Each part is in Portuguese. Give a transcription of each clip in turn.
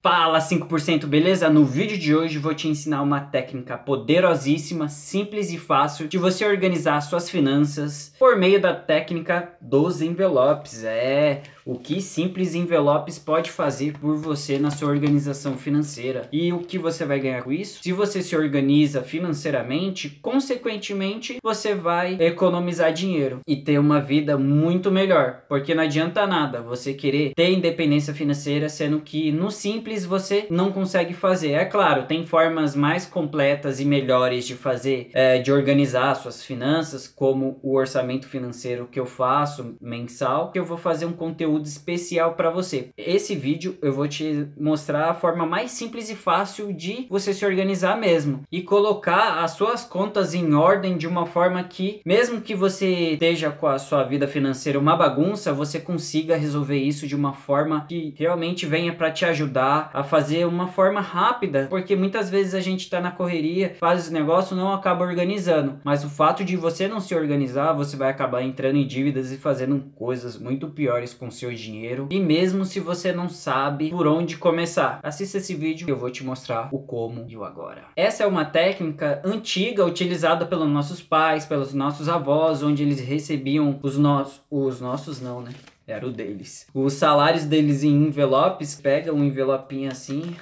Fala 5%, beleza? No vídeo de hoje vou te ensinar uma técnica poderosíssima, simples e fácil de você organizar suas finanças por meio da técnica dos envelopes. É, o que simples envelopes pode fazer por você na sua organização financeira e o que você vai ganhar com isso? Se você se organiza financeiramente, consequentemente você vai economizar dinheiro e ter uma vida muito melhor, porque não adianta nada você querer ter independência financeira sendo que no simples você não consegue fazer. É claro, tem formas mais completas e melhores de fazer, é, de organizar suas finanças, como o orçamento financeiro que eu faço mensal, que eu vou fazer um conteúdo especial para você. Esse vídeo eu vou te mostrar a forma mais simples e fácil de você se organizar mesmo e colocar as suas contas em ordem de uma forma que, mesmo que você esteja com a sua vida financeira uma bagunça, você consiga resolver isso de uma forma que realmente venha para te ajudar a fazer uma forma rápida, porque muitas vezes a gente está na correria, faz esse negócio não acaba organizando. Mas o fato de você não se organizar, você vai acabar entrando em dívidas e fazendo coisas muito piores com seu dinheiro. E mesmo se você não sabe por onde começar, assista esse vídeo que eu vou te mostrar o como e o agora. Essa é uma técnica antiga utilizada pelos nossos pais, pelos nossos avós, onde eles recebiam os nossos, os nossos não, né? Era o deles. Os salários deles em envelopes, pega um envelopinho assim,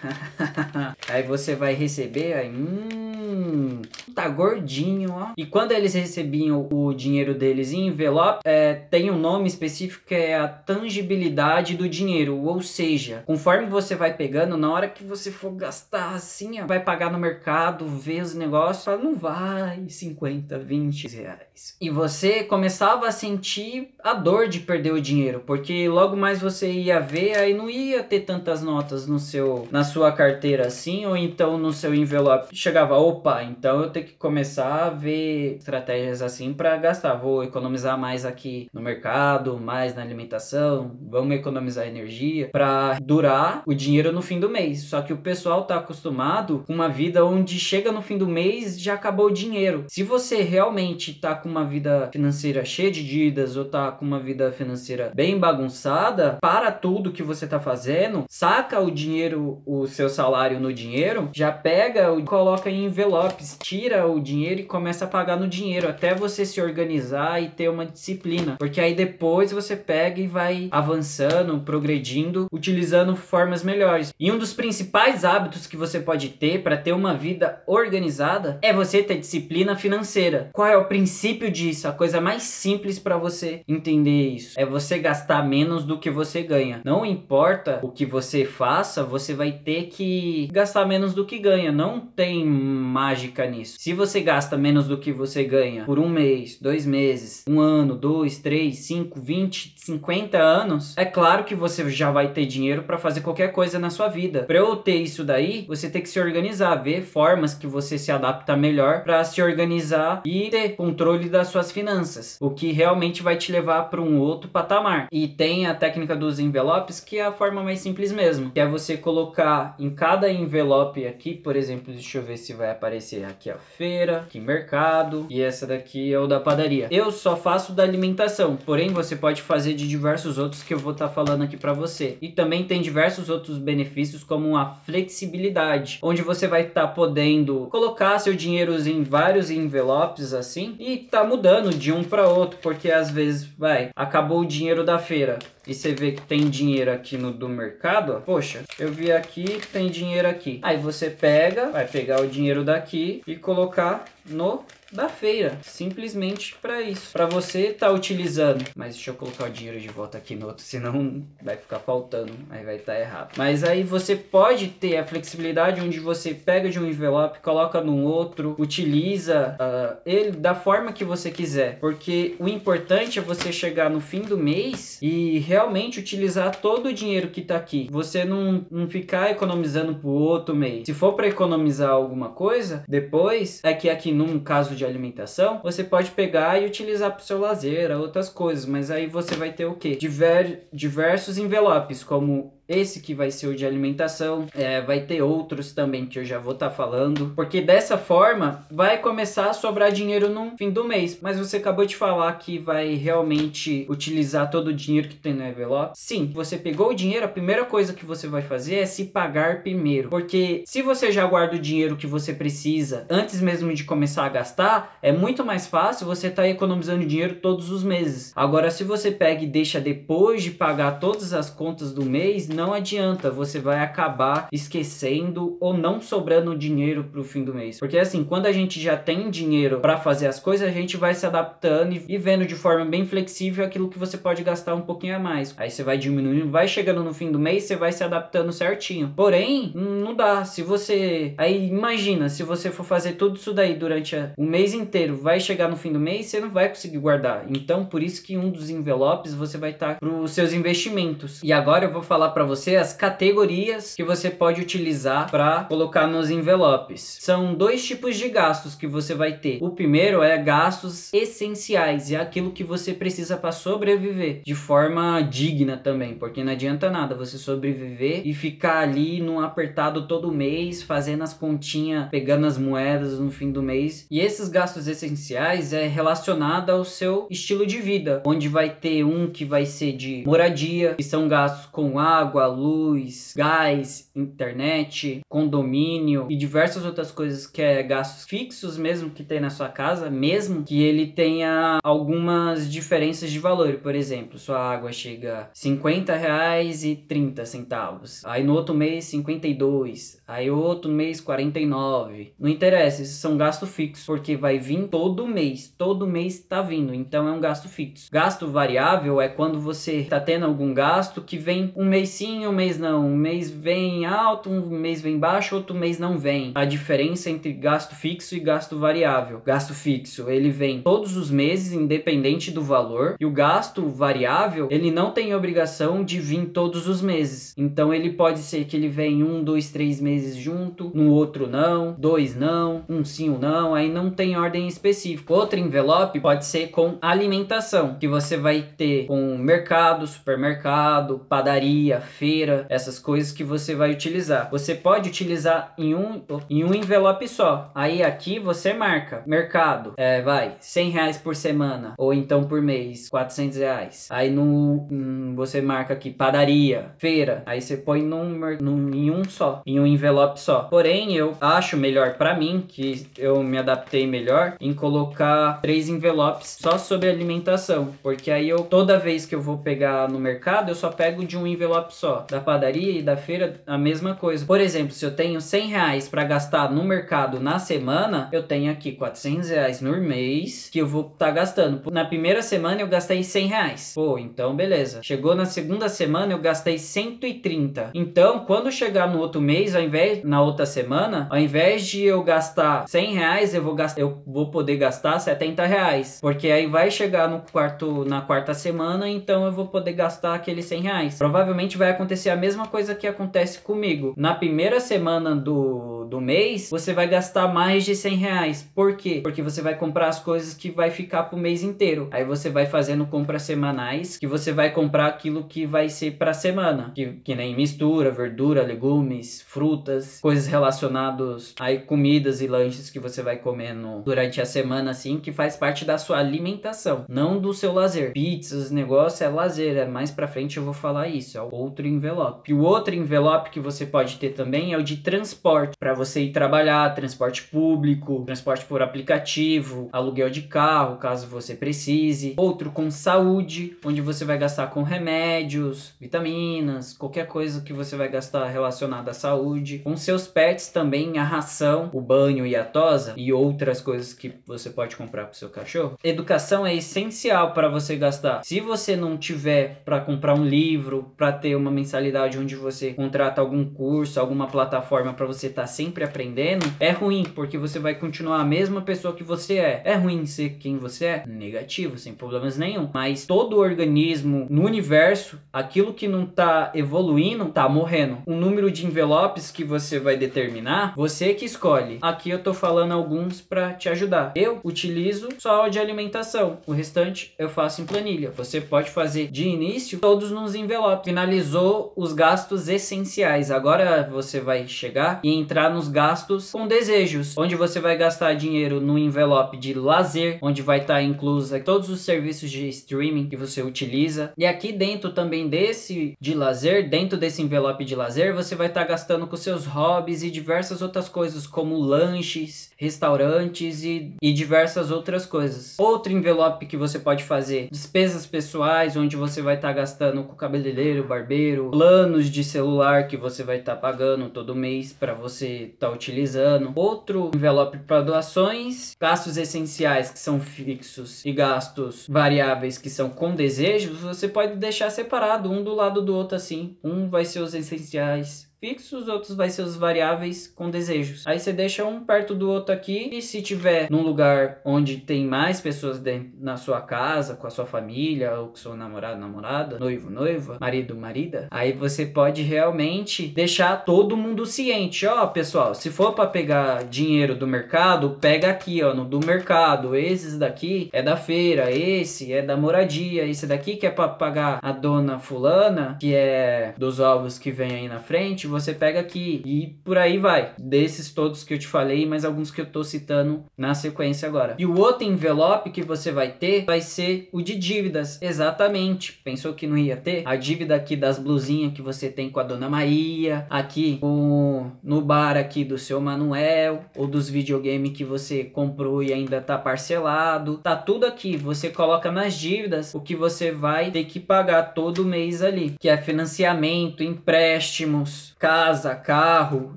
aí você vai receber, aí, hum, tá gordinho, ó. E quando eles recebiam o dinheiro deles em envelope, é, tem um nome específico que é a tangibilidade do dinheiro, ou seja, conforme você vai pegando, na hora que você for gastar assim, ó, vai pagar no mercado, ver os negócios, fala, não vai 50, 20 reais. E você começava a sentir a dor de perder o dinheiro dinheiro, porque logo mais você ia ver, aí não ia ter tantas notas no seu, na sua carteira assim, ou então no seu envelope. Chegava, opa, então eu tenho que começar a ver estratégias assim para gastar. Vou economizar mais aqui no mercado, mais na alimentação, vamos economizar energia para durar o dinheiro no fim do mês. Só que o pessoal tá acostumado com uma vida onde chega no fim do mês já acabou o dinheiro. Se você realmente tá com uma vida financeira cheia de dívidas ou tá com uma vida financeira bem bem bagunçada, para tudo que você tá fazendo, saca o dinheiro, o seu salário no dinheiro, já pega e coloca em envelopes, tira o dinheiro e começa a pagar no dinheiro, até você se organizar e ter uma disciplina. Porque aí depois você pega e vai avançando, progredindo, utilizando formas melhores. E um dos principais hábitos que você pode ter para ter uma vida organizada é você ter disciplina financeira. Qual é o princípio disso? A coisa mais simples para você entender isso é você gastar gastar menos do que você ganha. Não importa o que você faça, você vai ter que gastar menos do que ganha. Não tem mágica nisso. Se você gasta menos do que você ganha por um mês, dois meses, um ano, dois, três, cinco, vinte, cinquenta anos, é claro que você já vai ter dinheiro para fazer qualquer coisa na sua vida. Para eu ter isso daí, você tem que se organizar, ver formas que você se adapta melhor para se organizar e ter controle das suas finanças, o que realmente vai te levar para um outro patamar. E tem a técnica dos envelopes, que é a forma mais simples mesmo, que é você colocar em cada envelope aqui, por exemplo, deixa eu ver se vai aparecer aqui a feira, aqui mercado, e essa daqui é o da padaria. Eu só faço da alimentação, porém você pode fazer de diversos outros que eu vou estar tá falando aqui para você. E também tem diversos outros benefícios, como a flexibilidade, onde você vai estar tá podendo colocar seu dinheiro em vários envelopes assim e tá mudando de um para outro, porque às vezes vai, acabou o dinheiro da feira e você vê que tem dinheiro aqui no do mercado, ó, poxa, eu vi aqui tem dinheiro aqui. Aí você pega, vai pegar o dinheiro daqui e colocar no da feira, simplesmente para isso, para você estar tá utilizando. Mas deixa eu colocar o dinheiro de volta aqui no outro, senão vai ficar faltando, aí vai estar tá errado. Mas aí você pode ter a flexibilidade onde você pega de um envelope, coloca no outro, utiliza uh, ele da forma que você quiser, porque o importante é você chegar no fim do mês e realmente utilizar todo o dinheiro que tá aqui. Você não, não ficar economizando pro outro mês. Se for para economizar alguma coisa, depois é que aqui num caso de alimentação, você pode pegar e utilizar para o seu lazer, outras coisas, mas aí você vai ter o quê? Diver, diversos envelopes, como esse que vai ser o de alimentação, é, vai ter outros também que eu já vou estar tá falando, porque dessa forma vai começar a sobrar dinheiro no fim do mês. Mas você acabou de falar que vai realmente utilizar todo o dinheiro que tem no envelope? Sim, você pegou o dinheiro, a primeira coisa que você vai fazer é se pagar primeiro, porque se você já guarda o dinheiro que você precisa antes mesmo de começar a gastar, é muito mais fácil você estar tá economizando dinheiro todos os meses. Agora, se você pega e deixa depois de pagar todas as contas do mês, não adianta, você vai acabar esquecendo ou não sobrando dinheiro para o fim do mês. Porque assim, quando a gente já tem dinheiro para fazer as coisas, a gente vai se adaptando e, vendo de forma bem flexível aquilo que você pode gastar um pouquinho a mais. Aí você vai diminuindo, vai chegando no fim do mês, você vai se adaptando certinho. Porém, não dá. Se você. Aí imagina, se você for fazer tudo isso daí durante o mês inteiro, vai chegar no fim do mês, você não vai conseguir guardar. Então, por isso que um dos envelopes você vai estar para os seus investimentos. E agora eu vou falar para você as categorias que você pode utilizar para colocar nos envelopes. São dois tipos de gastos que você vai ter. O primeiro é gastos essenciais, é aquilo que você precisa para sobreviver de forma digna também, porque não adianta nada você sobreviver e ficar ali num apertado todo mês, fazendo as continhas, pegando as moedas no fim do mês. E esses gastos essenciais é relacionado ao seu estilo de vida, onde vai ter um que vai ser de moradia, que são gastos com água, luz, gás, internet, condomínio e diversas outras coisas que é gastos fixos mesmo que tem na sua casa, mesmo que ele tenha algumas diferenças de valor. Por exemplo, sua água chega a 50 reais e 30 centavos. Aí no outro mês 52, aí outro mês 49. Não interessa, esses são gastos fixos, porque vai vir todo mês, todo mês tá vindo, então é um gasto fixo. Gasto variável é quando você tá tendo algum gasto que vem um mês sim, um mês não, um mês vem alto, um mês vem baixo, outro mês não vem. A diferença entre gasto fixo e gasto variável. Gasto fixo, ele vem todos os meses, independente do valor, e o gasto variável, ele não tem obrigação de vir todos os meses. Então ele pode ser que ele venha um, dois, três meses junto, no outro não, dois não, um sim ou não, aí não tem ordem específica. Outro envelope pode ser com alimentação, que você vai ter com mercado, supermercado, padaria, feira, essas coisas que você vai utilizar. Você pode utilizar em um, em um envelope só. Aí aqui você marca mercado, é, vai, 100 reais por semana, ou então por mês, 400 reais. Aí no, hum, você marca aqui padaria, feira, aí você põe num, num, em um só, em um envelope só. Porém, eu acho melhor para mim, que eu me adaptei melhor, em colocar três envelopes só sobre alimentação, porque aí eu toda vez que eu vou pegar no mercado, eu só pego de um envelope só. Da padaria e da feira, a mesma coisa. Por exemplo, se eu tenho 100 reais para gastar no mercado na semana, eu tenho aqui 400 reais no mês que eu vou estar tá gastando. Na primeira semana eu gastei 100 reais. Pô, então beleza. Chegou na segunda semana eu gastei 130. Então, quando chegar no outro mês, ao invés na outra semana, ao invés de eu gastar 100 reais, eu vou gastar, eu vou poder gastar 70 reais, porque aí vai chegar no quarto na quarta semana, então eu vou poder gastar aqueles 100 reais. Provavelmente vai acontecer a mesma coisa que acontece comigo. Na primeira semana do, do mês, você vai gastar mais de 100 reais. Por quê? Porque você vai comprar as coisas que vai ficar pro mês inteiro. Aí você vai fazendo compras semanais, que você vai comprar aquilo que vai ser pra semana, que, que nem mistura, verdura, legumes, frutas, coisas relacionadas aí comidas e lanches que você vai comendo durante a semana assim, que faz parte da sua alimentação, não do seu lazer. Pizzas, negócio é lazer, é mais pra frente eu vou falar isso, é o outro envelope. E o outro envelope que você pode ter também é o de transporte, para você ir trabalhar, transporte público, transporte por aplicativo, aluguel de carro, caso você precise. Outro com saúde, onde você vai gastar com remédios, vitaminas, qualquer coisa que você vai gastar relacionada à saúde. Com seus pets também a ração, o banho e a tosa e outras coisas que você pode comprar para seu cachorro. Educação é essencial para você gastar. Se você não tiver para comprar um livro, para ter uma mensalidade onde você contrata algum curso, alguma plataforma para você estar tá sempre aprendendo, é ruim, porque você vai continuar a mesma pessoa que você é. É ruim ser quem você é? Negativo, sem problemas nenhum. Mas todo organismo no universo, aquilo que não tá evoluindo, tá morrendo. O número de envelopes que você vai determinar, você que escolhe. Aqui eu tô falando alguns para te ajudar. Eu utilizo só de alimentação. O restante eu faço em planilha. Você pode fazer de início todos nos envelopes. Finalizou os gastos essenciais. Agora você vai chegar e entrar nos gastos com desejos, onde você vai gastar dinheiro no envelope de lazer, onde vai estar tá inclusa todos os serviços de streaming que você utiliza. E aqui dentro também desse de lazer, dentro desse envelope de lazer, você vai estar tá gastando com seus hobbies e diversas outras coisas, como lanches, restaurantes e, e diversas outras coisas. Outro envelope que você pode fazer, despesas pessoais, onde você vai estar tá gastando com cabeleireiro, barbeiro, planos de celular que você vai estar tá pagando todo mês para você estar tá utilizando. Outro envelope para doações, gastos essenciais que são fixos e gastos variáveis que são com desejos, você pode deixar separado um do lado do outro assim. Um vai ser os essenciais fixos, outros vai ser os variáveis com desejos. Aí você deixa um perto do outro aqui e se tiver num lugar onde tem mais pessoas dentro, na sua casa, com a sua família, ou com seu namorado, namorada, noivo, noiva, marido, marida, aí você pode realmente deixar todo mundo ciente. Ó, pessoal, se for para pegar dinheiro do mercado, pega aqui, ó, no do mercado. Esses daqui é da feira, esse é da moradia, esse daqui que é para pagar a dona fulana, que é dos ovos que vem aí na frente, você pega aqui e por aí vai. Desses todos que eu te falei, mas alguns que eu tô citando na sequência agora. E o outro envelope que você vai ter vai ser o de dívidas. Exatamente. Pensou que não ia ter? A dívida aqui das blusinhas que você tem com a dona Maria, aqui o, no bar aqui do seu Manuel, ou dos videogames que você comprou e ainda tá parcelado. Tá tudo aqui. Você coloca nas dívidas o que você vai ter que pagar todo mês ali, que é financiamento, empréstimos, casa, carro,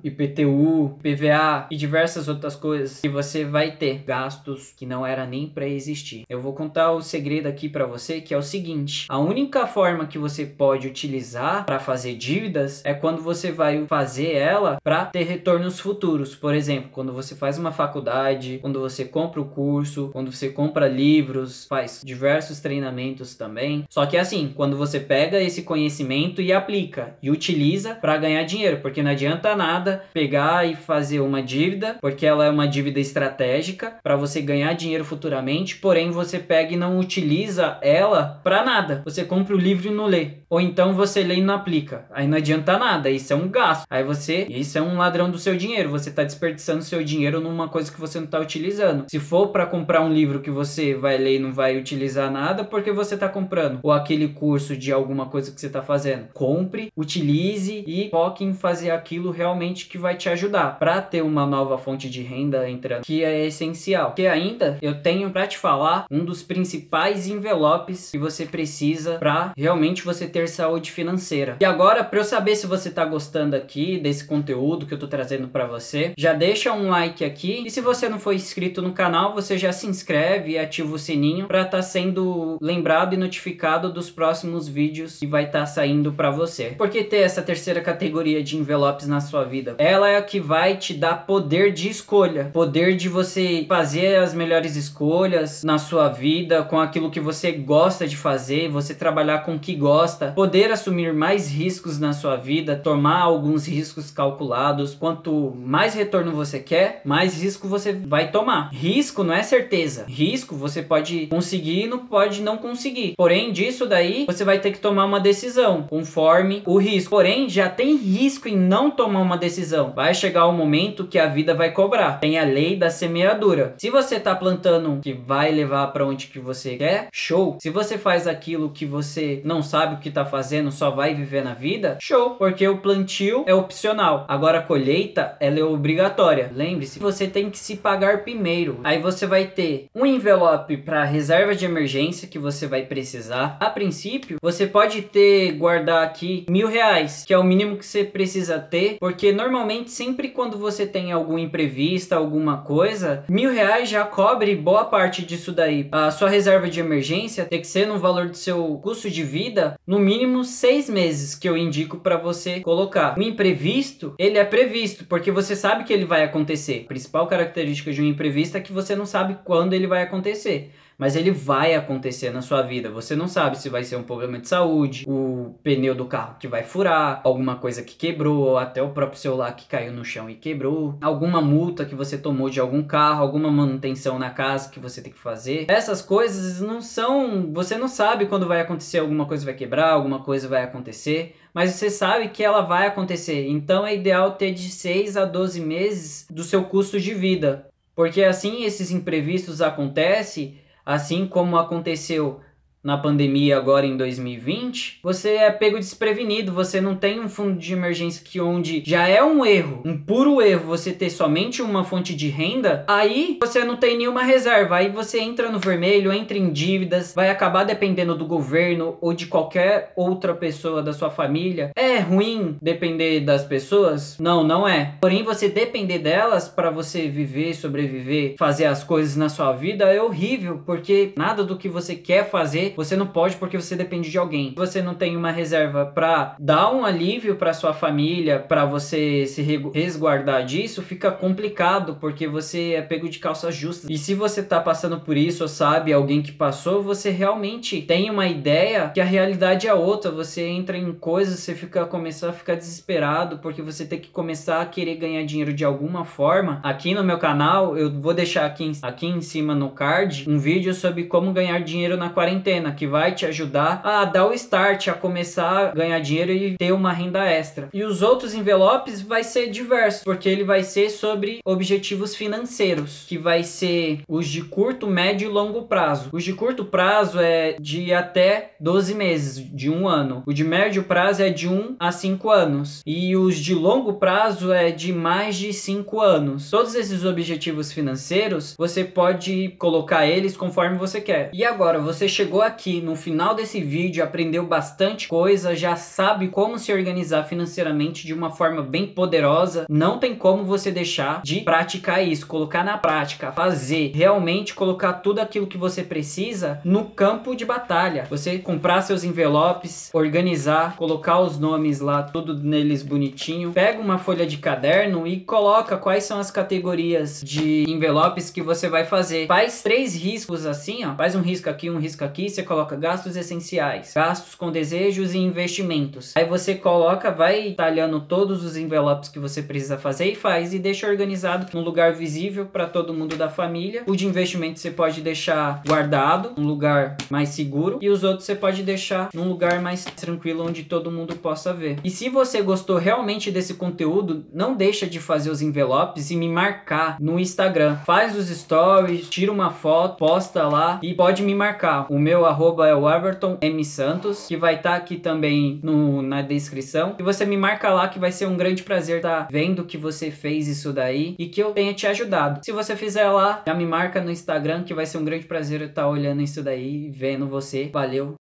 IPTU, PVA e diversas outras coisas que você vai ter gastos que não era nem para existir. Eu vou contar o segredo aqui para você que é o seguinte: a única forma que você pode utilizar para fazer dívidas é quando você vai fazer ela para ter retornos futuros. Por exemplo, quando você faz uma faculdade, quando você compra o curso, quando você compra livros, faz diversos treinamentos também. Só que assim, quando você pega esse conhecimento e aplica e utiliza para ganhar dinheiro, porque não adianta nada pegar e fazer uma dívida, porque ela é uma dívida estratégica para você ganhar dinheiro futuramente, porém você pega e não utiliza ela para nada. Você compra o livro e não lê, ou então você lê e não aplica. Aí não adianta nada, isso é um gasto. Aí você, isso é um ladrão do seu dinheiro, você tá desperdiçando seu dinheiro numa coisa que você não tá utilizando. Se for para comprar um livro que você vai ler e não vai utilizar nada, porque você tá comprando, ou aquele curso de alguma coisa que você tá fazendo, compre, utilize e foque foque em fazer aquilo realmente que vai te ajudar para ter uma nova fonte de renda entrando, que é essencial. Que ainda eu tenho para te falar um dos principais envelopes que você precisa para realmente você ter saúde financeira. E agora, para eu saber se você tá gostando aqui desse conteúdo que eu tô trazendo para você, já deixa um like aqui e se você não for inscrito no canal, você já se inscreve e ativa o sininho para estar tá sendo lembrado e notificado dos próximos vídeos que vai estar tá saindo para você. Porque ter essa terceira categoria categoria de envelopes na sua vida. Ela é a que vai te dar poder de escolha, poder de você fazer as melhores escolhas na sua vida, com aquilo que você gosta de fazer, você trabalhar com o que gosta, poder assumir mais riscos na sua vida, tomar alguns riscos calculados. Quanto mais retorno você quer, mais risco você vai tomar. Risco não é certeza. Risco você pode conseguir não pode não conseguir. Porém, disso daí você vai ter que tomar uma decisão conforme o risco. Porém, já tem risco em não tomar uma decisão. Vai chegar o um momento que a vida vai cobrar. Tem a lei da semeadura. Se você tá plantando que vai levar para onde que você quer, show. Se você faz aquilo que você não sabe o que tá fazendo, só vai viver na vida, show, porque o plantio é opcional. Agora a colheita, ela é obrigatória. Lembre-se, você tem que se pagar primeiro. Aí você vai ter um envelope para reserva de emergência que você vai precisar. A princípio, você pode ter guardar aqui mil reais, que é o mínimo que você precisa ter, porque normalmente sempre quando você tem algum imprevisto, alguma coisa, mil reais já cobre boa parte disso daí. A sua reserva de emergência tem que ser no valor do seu custo de vida, no mínimo seis meses, que eu indico para você colocar. O imprevisto, ele é previsto, porque você sabe que ele vai acontecer. A principal característica de um imprevisto é que você não sabe quando ele vai acontecer mas ele vai acontecer na sua vida. Você não sabe se vai ser um problema de saúde, o pneu do carro que vai furar, alguma coisa que quebrou, até o próprio celular que caiu no chão e quebrou, alguma multa que você tomou de algum carro, alguma manutenção na casa que você tem que fazer. Essas coisas não são, você não sabe quando vai acontecer, alguma coisa vai quebrar, alguma coisa vai acontecer, mas você sabe que ela vai acontecer. Então é ideal ter de 6 a 12 meses do seu custo de vida, porque assim esses imprevistos acontecem, assim como aconteceu na pandemia agora em 2020, você é pego desprevenido, você não tem um fundo de emergência que onde já é um erro, um puro erro você ter somente uma fonte de renda, aí você não tem nenhuma reserva, aí você entra no vermelho, entra em dívidas, vai acabar dependendo do governo ou de qualquer outra pessoa da sua família. É ruim depender das pessoas? Não, não é. Porém, você depender delas para você viver, sobreviver, fazer as coisas na sua vida é horrível, porque nada do que você quer fazer você não pode porque você depende de alguém. Você não tem uma reserva para dar um alívio para sua família, para você se resguardar disso, fica complicado porque você é pego de calças justas. E se você tá passando por isso ou sabe alguém que passou, você realmente tem uma ideia que a realidade é outra. Você entra em coisas, você fica começar a ficar desesperado porque você tem que começar a querer ganhar dinheiro de alguma forma. Aqui no meu canal, eu vou deixar aqui, aqui em cima no card um vídeo sobre como ganhar dinheiro na quarentena que vai te ajudar a dar o start, a começar a ganhar dinheiro e ter uma renda extra. E os outros envelopes vai ser diversos, porque ele vai ser sobre objetivos financeiros, que vai ser os de curto, médio e longo prazo. Os de curto prazo é de até 12 meses, de um ano. O de médio prazo é de 1 a 5 anos. E os de longo prazo é de mais de 5 anos. Todos esses objetivos financeiros, você pode colocar eles conforme você quer. E agora, você chegou aqui no final desse vídeo, aprendeu bastante coisa, já sabe como se organizar financeiramente de uma forma bem poderosa, não tem como você deixar de praticar isso, colocar na prática, fazer, realmente colocar tudo aquilo que você precisa no campo de batalha. Você comprar seus envelopes, organizar, colocar os nomes lá, tudo neles bonitinho. Pega uma folha de caderno e coloca quais são as categorias de envelopes que você vai fazer. Faz três riscos assim, ó. Faz um risco aqui, um risco aqui, você coloca gastos essenciais, gastos com desejos e investimentos. Aí você coloca, vai talhando todos os envelopes que você precisa fazer e faz e deixa organizado num lugar visível para todo mundo da família. O de investimento você pode deixar guardado, um lugar mais seguro, e os outros você pode deixar num lugar mais tranquilo onde todo mundo possa ver. E se você gostou realmente desse conteúdo, não deixa de fazer os envelopes e me marcar no Instagram. Faz os stories, tira uma foto, posta lá e pode me marcar. O meu arroba é o Everton M Santos, que vai estar tá aqui também no, na descrição. E você me marca lá que vai ser um grande prazer estar tá vendo que você fez isso daí e que eu tenha te ajudado. Se você fizer lá, já me marca no Instagram que vai ser um grande prazer estar tá olhando isso daí e vendo você. Valeu!